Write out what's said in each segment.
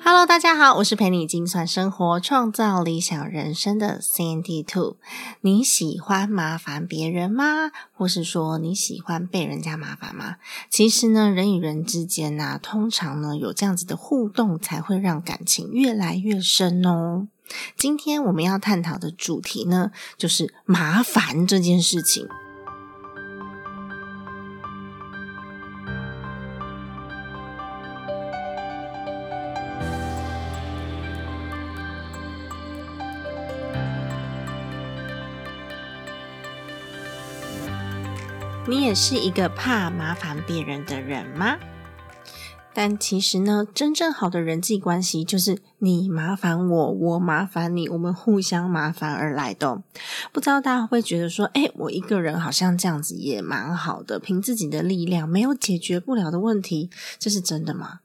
Hello，大家好，我是陪你精算生活、创造理想人生的 Sandy Two。你喜欢麻烦别人吗？或是说你喜欢被人家麻烦吗？其实呢，人与人之间呢，通常呢有这样子的互动，才会让感情越来越深哦。今天我们要探讨的主题呢，就是麻烦这件事情。你也是一个怕麻烦别人的人吗？但其实呢，真正好的人际关系就是你麻烦我，我麻烦你，我们互相麻烦而来的。不知道大家会觉得说，哎，我一个人好像这样子也蛮好的，凭自己的力量没有解决不了的问题，这是真的吗？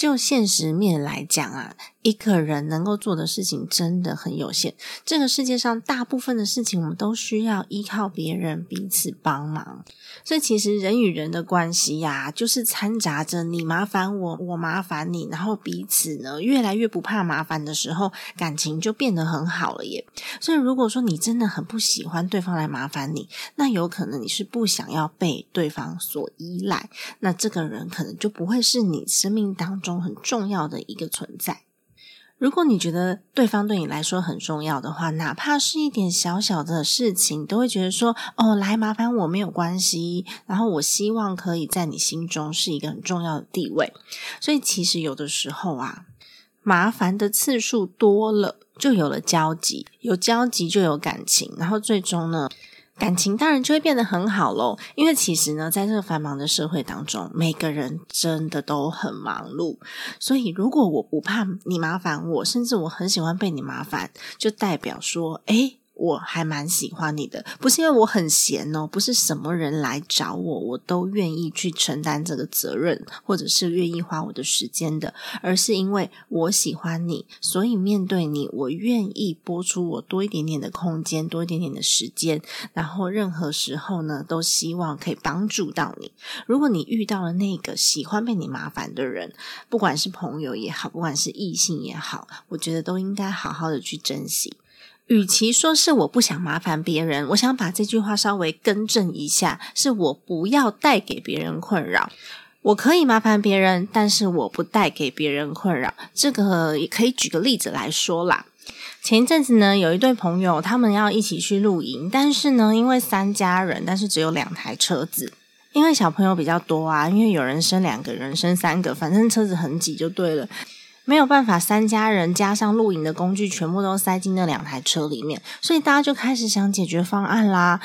就现实面来讲啊。一个人能够做的事情真的很有限。这个世界上大部分的事情，我们都需要依靠别人彼此帮忙。所以，其实人与人的关系呀，就是掺杂着你麻烦我，我麻烦你，然后彼此呢越来越不怕麻烦的时候，感情就变得很好了耶。所以，如果说你真的很不喜欢对方来麻烦你，那有可能你是不想要被对方所依赖，那这个人可能就不会是你生命当中很重要的一个存在。如果你觉得对方对你来说很重要的话，哪怕是一点小小的事情，都会觉得说：“哦，来麻烦我没有关系。”然后我希望可以在你心中是一个很重要的地位。所以其实有的时候啊，麻烦的次数多了，就有了交集，有交集就有感情，然后最终呢？感情当然就会变得很好喽，因为其实呢，在这个繁忙的社会当中，每个人真的都很忙碌，所以如果我不怕你麻烦我，甚至我很喜欢被你麻烦，就代表说，诶我还蛮喜欢你的，不是因为我很闲哦，不是什么人来找我，我都愿意去承担这个责任，或者是愿意花我的时间的，而是因为我喜欢你，所以面对你，我愿意拨出我多一点点的空间，多一点点的时间，然后任何时候呢，都希望可以帮助到你。如果你遇到了那个喜欢被你麻烦的人，不管是朋友也好，不管是异性也好，我觉得都应该好好的去珍惜。与其说是我不想麻烦别人，我想把这句话稍微更正一下，是我不要带给别人困扰。我可以麻烦别人，但是我不带给别人困扰。这个也可以举个例子来说啦。前一阵子呢，有一对朋友，他们要一起去露营，但是呢，因为三家人，但是只有两台车子，因为小朋友比较多啊，因为有人生两个人，生三个，反正车子很挤就对了。没有办法，三家人加上露营的工具，全部都塞进那两台车里面，所以大家就开始想解决方案啦。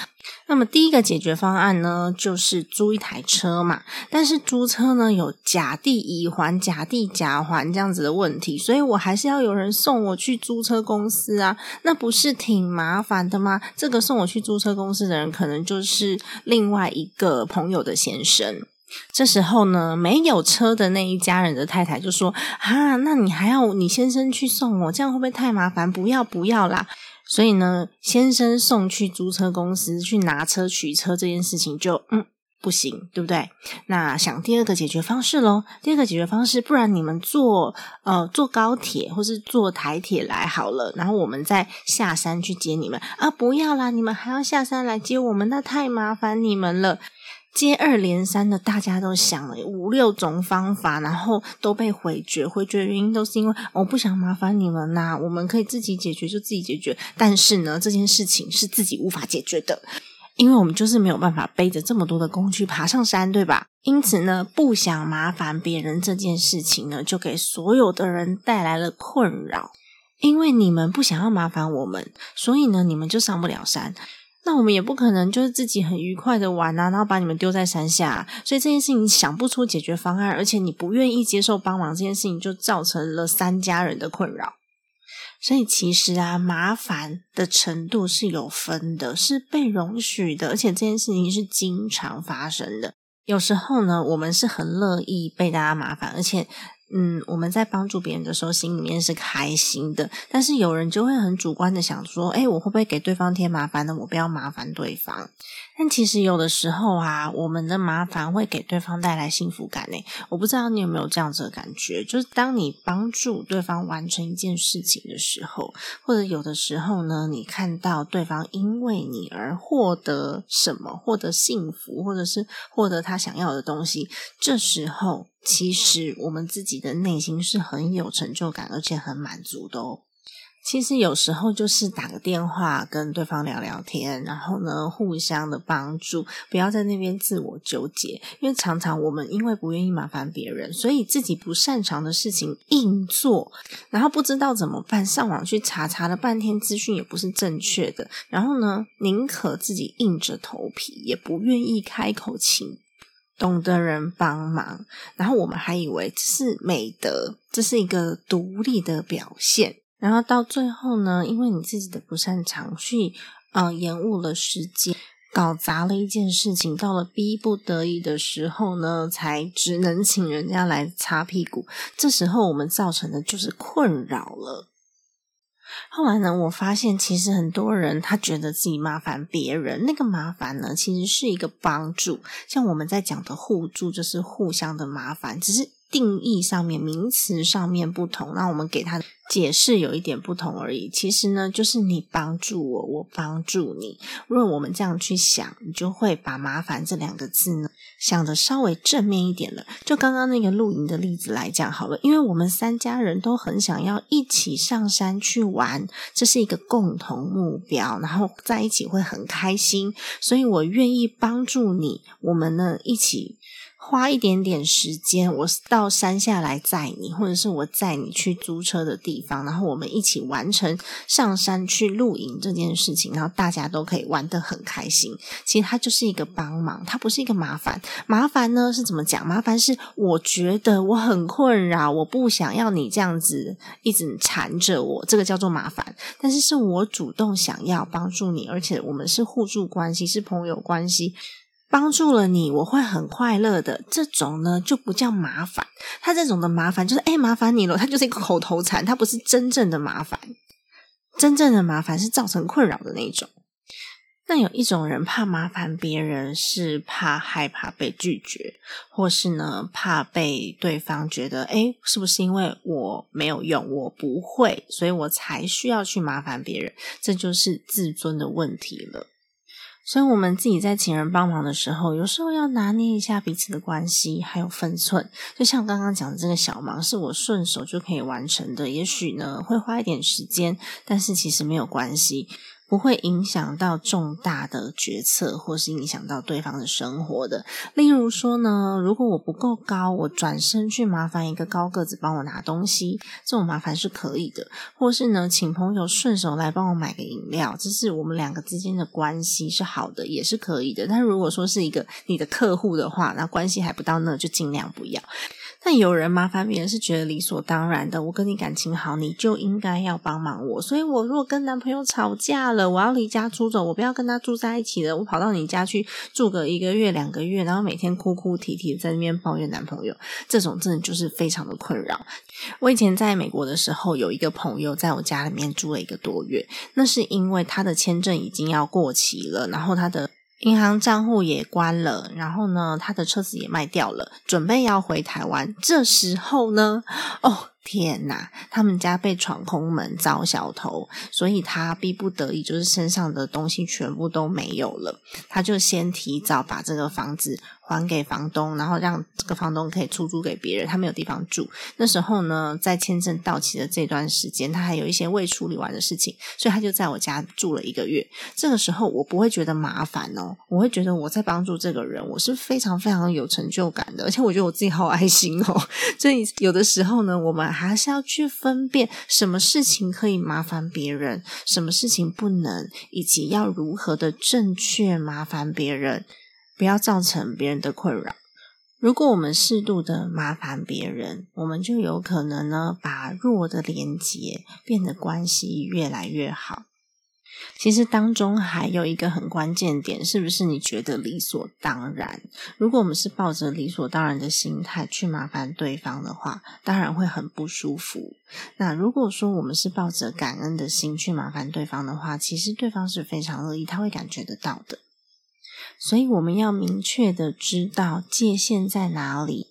那么第一个解决方案呢，就是租一台车嘛。但是租车呢，有甲地乙还、甲地甲还这样子的问题，所以我还是要有人送我去租车公司啊。那不是挺麻烦的吗？这个送我去租车公司的人，可能就是另外一个朋友的先生。这时候呢，没有车的那一家人的太太就说：“啊，那你还要你先生去送我，这样会不会太麻烦？不要不要啦！”所以呢，先生送去租车公司去拿车取车这件事情就嗯不行，对不对？那想第二个解决方式喽。第二个解决方式，不然你们坐呃坐高铁或是坐台铁来好了，然后我们再下山去接你们啊！不要啦，你们还要下山来接我们，那太麻烦你们了。接二连三的，大家都想了五六种方法，然后都被回绝。回绝的原因都是因为我不想麻烦你们呐，我们可以自己解决就自己解决。但是呢，这件事情是自己无法解决的，因为我们就是没有办法背着这么多的工具爬上山，对吧？因此呢，不想麻烦别人这件事情呢，就给所有的人带来了困扰。因为你们不想要麻烦我们，所以呢，你们就上不了山。那我们也不可能就是自己很愉快的玩啊，然后把你们丢在山下。所以这件事情想不出解决方案，而且你不愿意接受帮忙，这件事情就造成了三家人的困扰。所以其实啊，麻烦的程度是有分的，是被容许的，而且这件事情是经常发生的。有时候呢，我们是很乐意被大家麻烦，而且。嗯，我们在帮助别人的时候，心里面是开心的。但是有人就会很主观的想说：“哎，我会不会给对方添麻烦呢？我不要麻烦对方。”但其实有的时候啊，我们的麻烦会给对方带来幸福感呢。我不知道你有没有这样子的感觉，就是当你帮助对方完成一件事情的时候，或者有的时候呢，你看到对方因为你而获得什么，获得幸福，或者是获得他想要的东西，这时候。其实我们自己的内心是很有成就感，而且很满足的哦。其实有时候就是打个电话跟对方聊聊天，然后呢互相的帮助，不要在那边自我纠结。因为常常我们因为不愿意麻烦别人，所以自己不擅长的事情硬做，然后不知道怎么办，上网去查查了半天资讯也不是正确的，然后呢宁可自己硬着头皮，也不愿意开口请。懂得人帮忙，然后我们还以为这是美德，这是一个独立的表现。然后到最后呢，因为你自己的不擅长，去呃延误了时间，搞砸了一件事情。到了逼不得已的时候呢，才只能请人家来擦屁股。这时候我们造成的就是困扰了。后来呢，我发现其实很多人他觉得自己麻烦别人，那个麻烦呢，其实是一个帮助。像我们在讲的互助，就是互相的麻烦，只是。定义上面、名词上面不同，那我们给他解释有一点不同而已。其实呢，就是你帮助我，我帮助你。如果我们这样去想，你就会把“麻烦”这两个字呢想的稍微正面一点了。就刚刚那个露营的例子来讲好了，因为我们三家人都很想要一起上山去玩，这是一个共同目标，然后在一起会很开心，所以我愿意帮助你。我们呢一起。花一点点时间，我到山下来载你，或者是我载你去租车的地方，然后我们一起完成上山去露营这件事情，然后大家都可以玩得很开心。其实它就是一个帮忙，它不是一个麻烦。麻烦呢是怎么讲？麻烦是我觉得我很困扰，我不想要你这样子一直缠着我，这个叫做麻烦。但是是我主动想要帮助你，而且我们是互助关系，是朋友关系。帮助了你，我会很快乐的。这种呢就不叫麻烦，他这种的麻烦就是哎，麻烦你了，他就是一个口头禅，他不是真正的麻烦。真正的麻烦是造成困扰的那种。那有一种人怕麻烦别人，是怕害怕被拒绝，或是呢怕被对方觉得哎，是不是因为我没有用，我不会，所以我才需要去麻烦别人？这就是自尊的问题了。所以，我们自己在请人帮忙的时候，有时候要拿捏一下彼此的关系，还有分寸。就像刚刚讲的这个小忙，是我顺手就可以完成的，也许呢会花一点时间，但是其实没有关系。不会影响到重大的决策，或是影响到对方的生活的。例如说呢，如果我不够高，我转身去麻烦一个高个子帮我拿东西，这种麻烦是可以的。或是呢，请朋友顺手来帮我买个饮料，这是我们两个之间的关系是好的，也是可以的。但如果说是一个你的客户的话，那关系还不到那，就尽量不要。但有人麻烦别人是觉得理所当然的，我跟你感情好，你就应该要帮忙我。所以我如果跟男朋友吵架了，我要离家出走，我不要跟他住在一起了，我跑到你家去住个一个月、两个月，然后每天哭哭啼啼在那边抱怨男朋友，这种真的就是非常的困扰。我以前在美国的时候，有一个朋友在我家里面住了一个多月，那是因为他的签证已经要过期了，然后他的。银行账户也关了，然后呢，他的车子也卖掉了，准备要回台湾。这时候呢，哦。天呐，他们家被闯空门遭小偷，所以他逼不得已，就是身上的东西全部都没有了。他就先提早把这个房子还给房东，然后让这个房东可以出租给别人，他没有地方住。那时候呢，在签证到期的这段时间，他还有一些未处理完的事情，所以他就在我家住了一个月。这个时候我不会觉得麻烦哦，我会觉得我在帮助这个人，我是非常非常有成就感的，而且我觉得我自己好爱心哦。所以有的时候呢，我们还是要去分辨什么事情可以麻烦别人，什么事情不能，以及要如何的正确麻烦别人。不要造成别人的困扰。如果我们适度的麻烦别人，我们就有可能呢，把弱的连接变得关系越来越好。其实当中还有一个很关键点，是不是你觉得理所当然？如果我们是抱着理所当然的心态去麻烦对方的话，当然会很不舒服。那如果说我们是抱着感恩的心去麻烦对方的话，其实对方是非常乐意，他会感觉得到的。所以我们要明确的知道界限在哪里，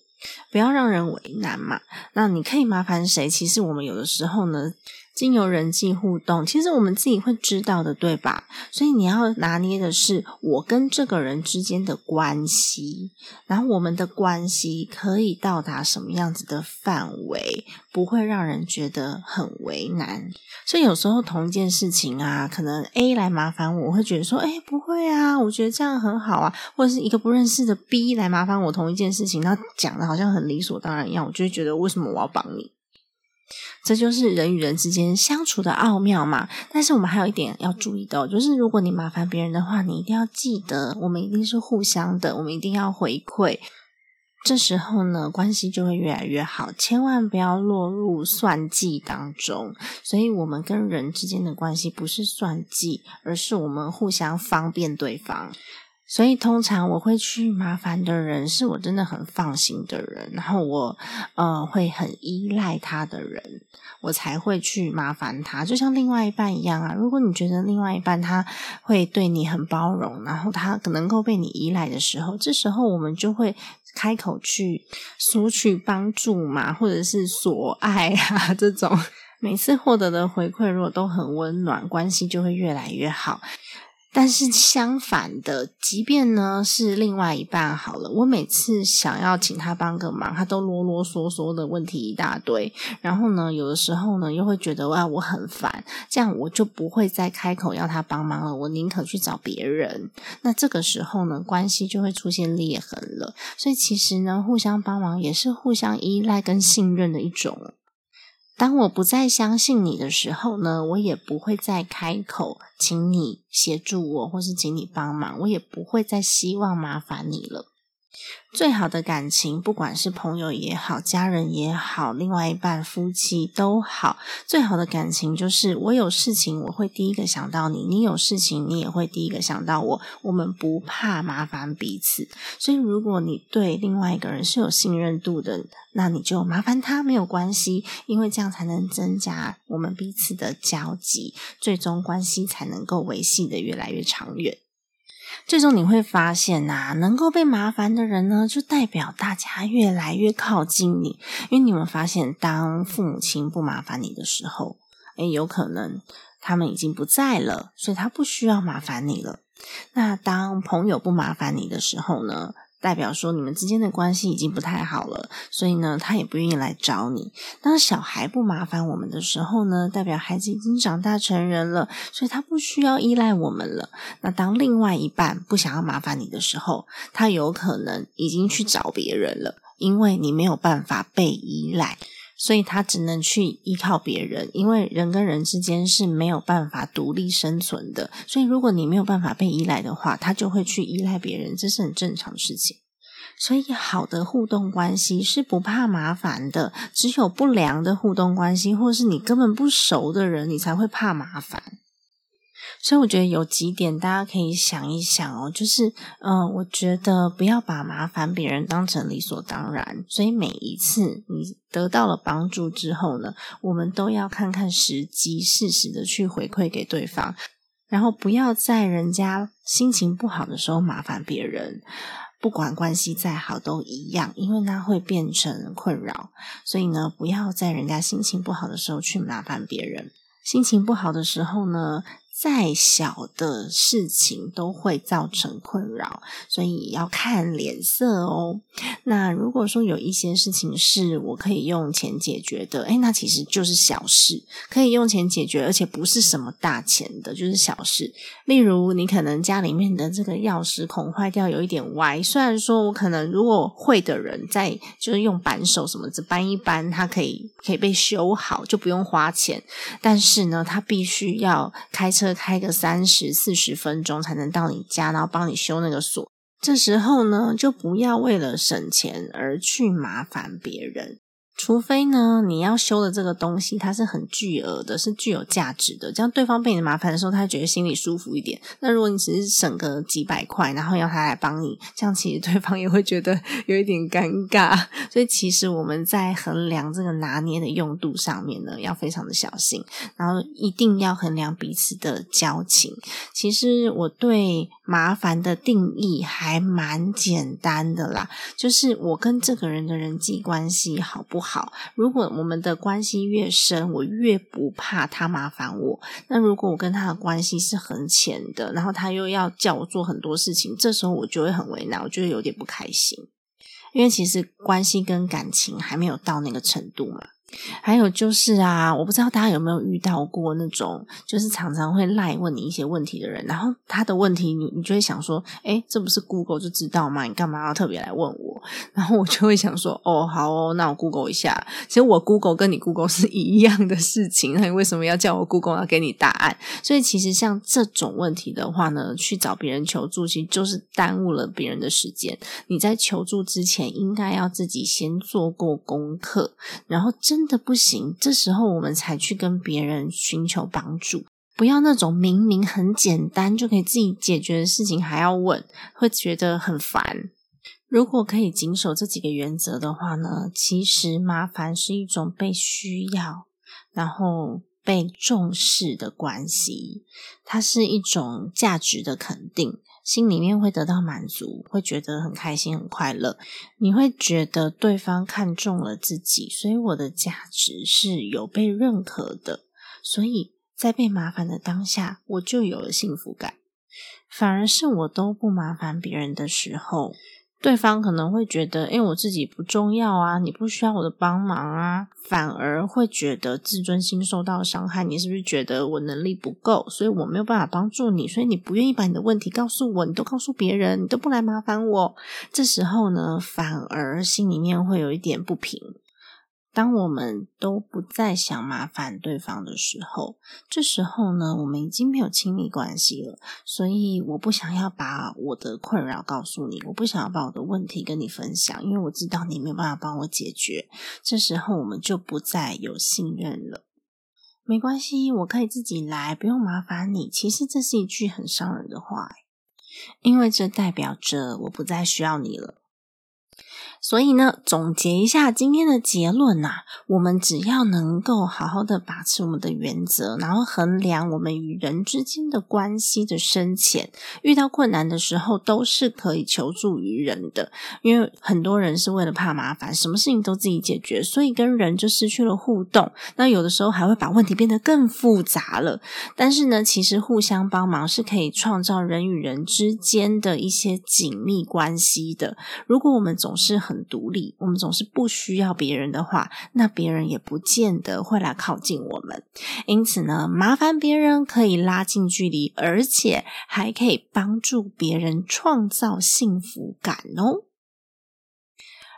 不要让人为难嘛。那你可以麻烦谁？其实我们有的时候呢。经由人际互动，其实我们自己会知道的，对吧？所以你要拿捏的是我跟这个人之间的关系，然后我们的关系可以到达什么样子的范围，不会让人觉得很为难。所以有时候同一件事情啊，可能 A 来麻烦我，我会觉得说，哎，不会啊，我觉得这样很好啊。或者是一个不认识的 B 来麻烦我同一件事情，他讲的好像很理所当然一样，我就会觉得为什么我要帮你？这就是人与人之间相处的奥妙嘛。但是我们还有一点要注意的，就是如果你麻烦别人的话，你一定要记得，我们一定是互相的，我们一定要回馈。这时候呢，关系就会越来越好。千万不要落入算计当中。所以，我们跟人之间的关系不是算计，而是我们互相方便对方。所以，通常我会去麻烦的人，是我真的很放心的人，然后我呃会很依赖他的人，我才会去麻烦他。就像另外一半一样啊，如果你觉得另外一半他会对你很包容，然后他能够被你依赖的时候，这时候我们就会开口去索取帮助嘛，或者是索爱啊这种。每次获得的回馈如果都很温暖，关系就会越来越好。但是相反的，即便呢是另外一半好了，我每次想要请他帮个忙，他都啰啰嗦嗦的问题一大堆，然后呢，有的时候呢又会觉得哇我很烦，这样我就不会再开口要他帮忙了，我宁可去找别人。那这个时候呢，关系就会出现裂痕了。所以其实呢，互相帮忙也是互相依赖跟信任的一种。当我不再相信你的时候呢，我也不会再开口，请你协助我，或是请你帮忙，我也不会再希望麻烦你了。最好的感情，不管是朋友也好，家人也好，另外一半夫妻都好，最好的感情就是我有事情我会第一个想到你，你有事情你也会第一个想到我，我们不怕麻烦彼此。所以，如果你对另外一个人是有信任度的，那你就麻烦他没有关系，因为这样才能增加我们彼此的交集，最终关系才能够维系的越来越长远。最终你会发现呐，能够被麻烦的人呢，就代表大家越来越靠近你。因为你们发现，当父母亲不麻烦你的时候，诶有可能他们已经不在了，所以他不需要麻烦你了。那当朋友不麻烦你的时候呢？代表说你们之间的关系已经不太好了，所以呢，他也不愿意来找你。当小孩不麻烦我们的时候呢，代表孩子已经长大成人了，所以他不需要依赖我们了。那当另外一半不想要麻烦你的时候，他有可能已经去找别人了，因为你没有办法被依赖。所以他只能去依靠别人，因为人跟人之间是没有办法独立生存的。所以如果你没有办法被依赖的话，他就会去依赖别人，这是很正常的事情。所以好的互动关系是不怕麻烦的，只有不良的互动关系，或是你根本不熟的人，你才会怕麻烦。所以我觉得有几点大家可以想一想哦，就是，嗯，我觉得不要把麻烦别人当成理所当然。所以每一次你得到了帮助之后呢，我们都要看看时机，适时的去回馈给对方，然后不要在人家心情不好的时候麻烦别人，不管关系再好都一样，因为那会变成困扰。所以呢，不要在人家心情不好的时候去麻烦别人。心情不好的时候呢。再小的事情都会造成困扰，所以要看脸色哦。那如果说有一些事情是我可以用钱解决的，诶那其实就是小事，可以用钱解决，而且不是什么大钱的，就是小事。例如，你可能家里面的这个钥匙孔坏掉，有一点歪。虽然说我可能如果会的人在就是用扳手什么子扳一扳，它可以可以被修好，就不用花钱。但是呢，它必须要开车。开个三十四十分钟才能到你家，然后帮你修那个锁。这时候呢，就不要为了省钱而去麻烦别人。除非呢，你要修的这个东西它是很巨额的，是具有价值的，这样对方被你麻烦的时候，他觉得心里舒服一点。那如果你只是省个几百块，然后要他来帮你，这样其实对方也会觉得有一点尴尬。所以其实我们在衡量这个拿捏的用度上面呢，要非常的小心，然后一定要衡量彼此的交情。其实我对麻烦的定义还蛮简单的啦，就是我跟这个人的人际关系好不好？好，如果我们的关系越深，我越不怕他麻烦我。那如果我跟他的关系是很浅的，然后他又要叫我做很多事情，这时候我就会很为难，我就会有点不开心。因为其实关系跟感情还没有到那个程度嘛。还有就是啊，我不知道大家有没有遇到过那种，就是常常会赖问你一些问题的人，然后他的问题你你就会想说，哎，这不是 Google 就知道吗？你干嘛要特别来问我？然后我就会想说，哦，好哦，那我 Google 一下。其实我 Google 跟你 Google 是一样的事情，那你为什么要叫我 Google 要给你答案？所以其实像这种问题的话呢，去找别人求助，其实就是耽误了别人的时间。你在求助之前，应该要自己先做过功课，然后这。真的不行，这时候我们才去跟别人寻求帮助。不要那种明明很简单就可以自己解决的事情还要问，会觉得很烦。如果可以谨守这几个原则的话呢，其实麻烦是一种被需要，然后被重视的关系，它是一种价值的肯定。心里面会得到满足，会觉得很开心、很快乐。你会觉得对方看中了自己，所以我的价值是有被认可的。所以在被麻烦的当下，我就有了幸福感。反而是我都不麻烦别人的时候。对方可能会觉得，因为我自己不重要啊，你不需要我的帮忙啊，反而会觉得自尊心受到伤害。你是不是觉得我能力不够，所以我没有办法帮助你，所以你不愿意把你的问题告诉我，你都告诉别人，你都不来麻烦我。这时候呢，反而心里面会有一点不平。当我们都不再想麻烦对方的时候，这时候呢，我们已经没有亲密关系了。所以，我不想要把我的困扰告诉你，我不想要把我的问题跟你分享，因为我知道你没有办法帮我解决。这时候，我们就不再有信任了。没关系，我可以自己来，不用麻烦你。其实，这是一句很伤人的话，因为这代表着我不再需要你了。所以呢，总结一下今天的结论呐，我们只要能够好好的把持我们的原则，然后衡量我们与人之间的关系的深浅，遇到困难的时候都是可以求助于人的。因为很多人是为了怕麻烦，什么事情都自己解决，所以跟人就失去了互动。那有的时候还会把问题变得更复杂了。但是呢，其实互相帮忙是可以创造人与人之间的一些紧密关系的。如果我们总是很独立，我们总是不需要别人的话，那别人也不见得会来靠近我们。因此呢，麻烦别人可以拉近距离，而且还可以帮助别人创造幸福感哦。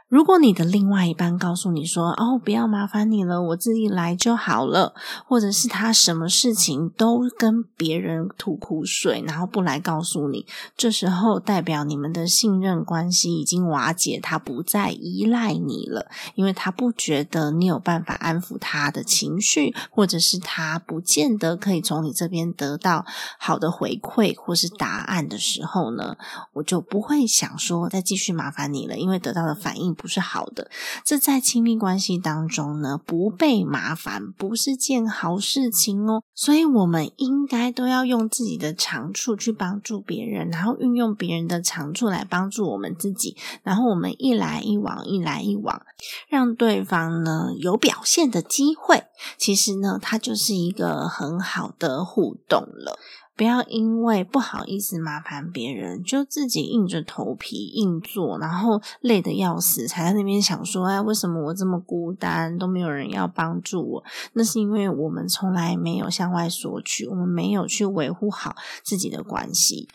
如果你的另外一半告诉你说：“哦，不要麻烦你了，我自己来就好了。”或者是他什么事情都跟别人吐苦水，然后不来告诉你，这时候代表你们的信任关系已经瓦解，他不再依赖你了，因为他不觉得你有办法安抚他的情绪，或者是他不见得可以从你这边得到好的回馈或是答案的时候呢，我就不会想说再继续麻烦你了，因为得到的反应。不是好的，这在亲密关系当中呢，不被麻烦不是件好事情哦。所以，我们应该都要用自己的长处去帮助别人，然后运用别人的长处来帮助我们自己。然后，我们一来一往，一来一往，让对方呢有表现的机会，其实呢，它就是一个很好的互动了。不要因为不好意思麻烦别人，就自己硬着头皮硬做，然后累得要死，才在那边想说：“哎，为什么我这么孤单，都没有人要帮助我？”那是因为我们从来没有向外索取，我们没有去维护好自己的关系。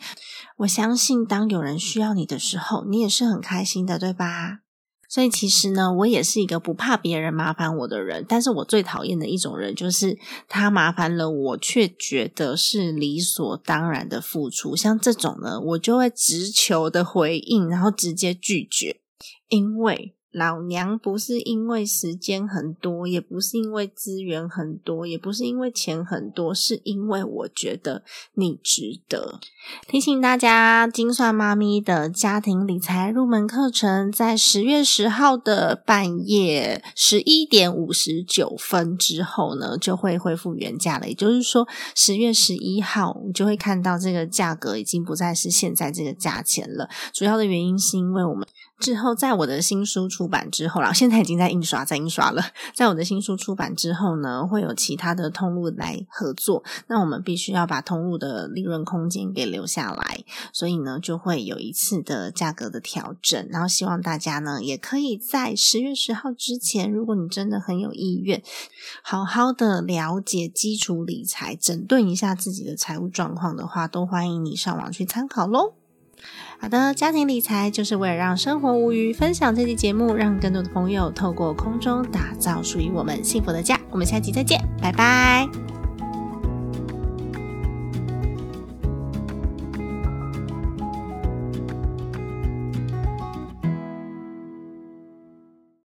我相信，当有人需要你的时候，你也是很开心的，对吧？所以其实呢，我也是一个不怕别人麻烦我的人，但是我最讨厌的一种人，就是他麻烦了我，却觉得是理所当然的付出。像这种呢，我就会直球的回应，然后直接拒绝，因为。老娘不是因为时间很多，也不是因为资源很多，也不是因为钱很多，是因为我觉得你值得。提醒大家，精算妈咪的家庭理财入门课程在十月十号的半夜十一点五十九分之后呢，就会恢复原价了。也就是说，十月十一号你就会看到这个价格已经不再是现在这个价钱了。主要的原因是因为我们。之后，在我的新书出版之后啦，现在已经在印刷，在印刷了。在我的新书出版之后呢，会有其他的通路来合作，那我们必须要把通路的利润空间给留下来，所以呢，就会有一次的价格的调整。然后希望大家呢，也可以在十月十号之前，如果你真的很有意愿，好好的了解基础理财，整顿一下自己的财务状况的话，都欢迎你上网去参考喽。好的，家庭理财就是为了让生活无余。分享这期节目，让更多的朋友透过空中打造属于我们幸福的家。我们下期再见，拜拜。